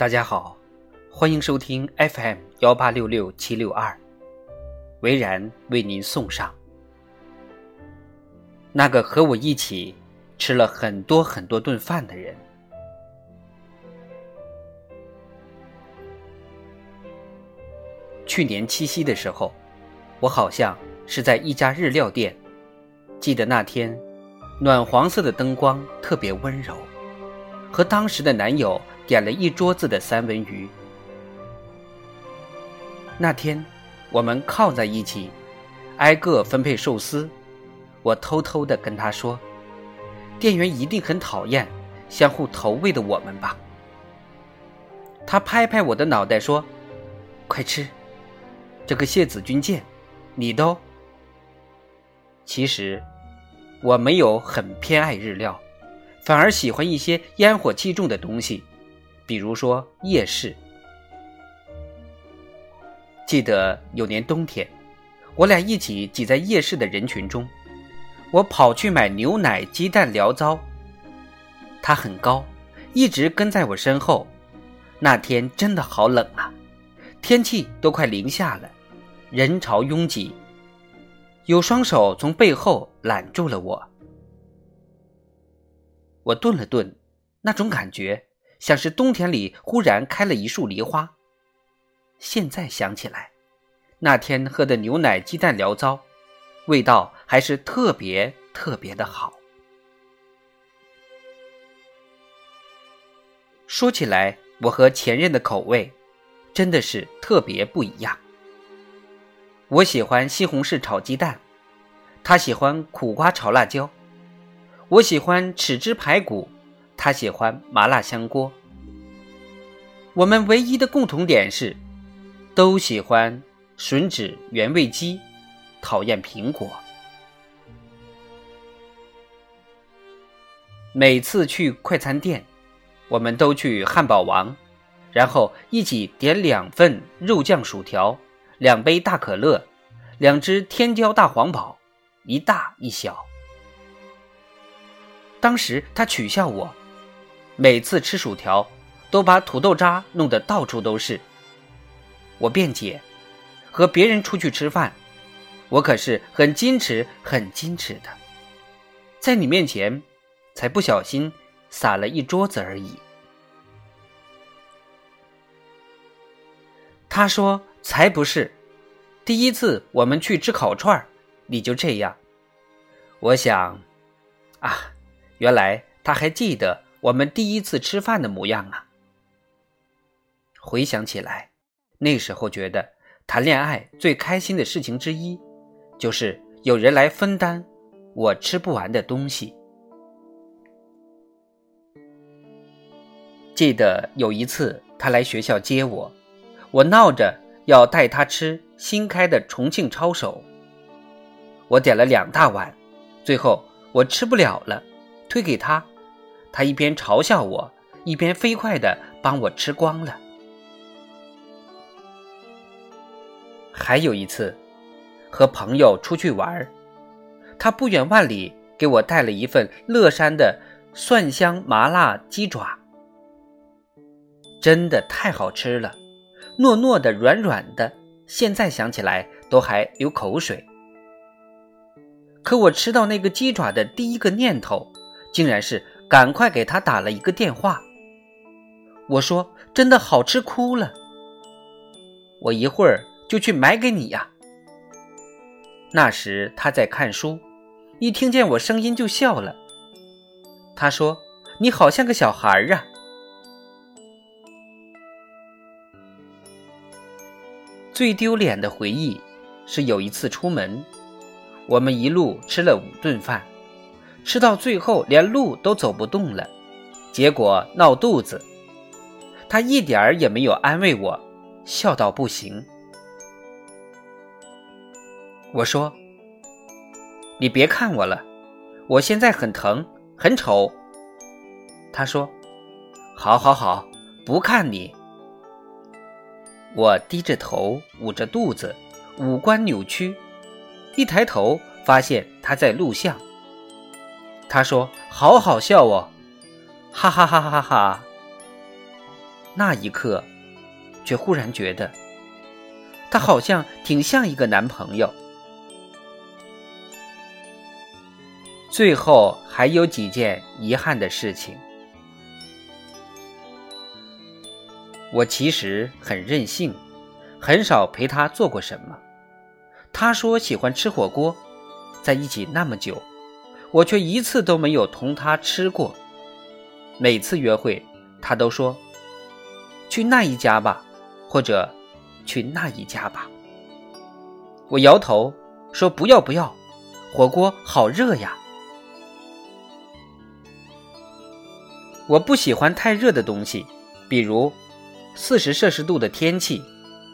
大家好，欢迎收听 FM 幺八六六七六二，维然为您送上那个和我一起吃了很多很多顿饭的人。去年七夕的时候，我好像是在一家日料店，记得那天，暖黄色的灯光特别温柔，和当时的男友。点了一桌子的三文鱼。那天，我们靠在一起，挨个分配寿司。我偷偷的跟他说：“店员一定很讨厌相互投喂的我们吧？”他拍拍我的脑袋说：“快吃，这个谢子军舰，你的。”其实，我没有很偏爱日料，反而喜欢一些烟火气重的东西。比如说夜市，记得有年冬天，我俩一起挤在夜市的人群中，我跑去买牛奶、鸡蛋、醪糟。他很高，一直跟在我身后。那天真的好冷啊，天气都快零下了，人潮拥挤，有双手从背后揽住了我。我顿了顿，那种感觉。像是冬天里忽然开了一束梨花。现在想起来，那天喝的牛奶鸡蛋醪糟，味道还是特别特别的好。说起来，我和前任的口味真的是特别不一样。我喜欢西红柿炒鸡蛋，他喜欢苦瓜炒辣椒；我喜欢豉汁排骨。他喜欢麻辣香锅。我们唯一的共同点是，都喜欢吮指原味鸡，讨厌苹果。每次去快餐店，我们都去汉堡王，然后一起点两份肉酱薯条，两杯大可乐，两只天椒大黄堡，一大一小。当时他取笑我。每次吃薯条，都把土豆渣弄得到处都是。我辩解，和别人出去吃饭，我可是很矜持、很矜持的，在你面前，才不小心撒了一桌子而已。他说：“才不是，第一次我们去吃烤串你就这样。”我想，啊，原来他还记得。我们第一次吃饭的模样啊！回想起来，那时候觉得谈恋爱最开心的事情之一，就是有人来分担我吃不完的东西。记得有一次他来学校接我，我闹着要带他吃新开的重庆抄手，我点了两大碗，最后我吃不了了，推给他。他一边嘲笑我，一边飞快的帮我吃光了。还有一次，和朋友出去玩他不远万里给我带了一份乐山的蒜香麻辣鸡爪，真的太好吃了，糯糯的、软软的，现在想起来都还流口水。可我吃到那个鸡爪的第一个念头，竟然是。赶快给他打了一个电话。我说：“真的好吃哭了，我一会儿就去买给你呀。”那时他在看书，一听见我声音就笑了。他说：“你好像个小孩儿啊。”最丢脸的回忆是有一次出门，我们一路吃了五顿饭。吃到最后连路都走不动了，结果闹肚子。他一点儿也没有安慰我，笑到不行。我说：“你别看我了，我现在很疼，很丑。”他说：“好，好，好，不看你。”我低着头，捂着肚子，五官扭曲，一抬头发现他在录像。他说：“好好笑哦，哈哈哈哈哈哈！”那一刻，却忽然觉得，他好像挺像一个男朋友。最后还有几件遗憾的事情。我其实很任性，很少陪他做过什么。他说喜欢吃火锅，在一起那么久，我却一次都没有同他吃过。每次约会，他都说去那一家吧，或者去那一家吧。我摇头说不要不要，火锅好热呀。我不喜欢太热的东西，比如四十摄氏度的天气，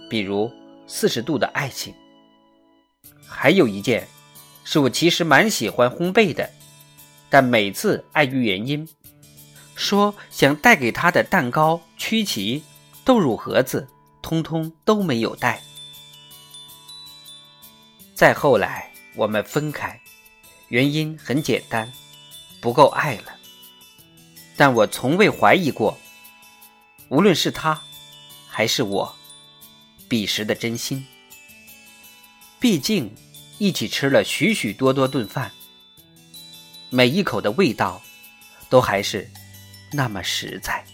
比如四十度的爱情。还有一件，是我其实蛮喜欢烘焙的，但每次碍于原因，说想带给他的蛋糕、曲奇、豆乳盒子，通通都没有带。再后来，我们分开，原因很简单，不够爱了。但我从未怀疑过，无论是他，还是我，彼时的真心。毕竟，一起吃了许许多多顿饭，每一口的味道，都还是那么实在。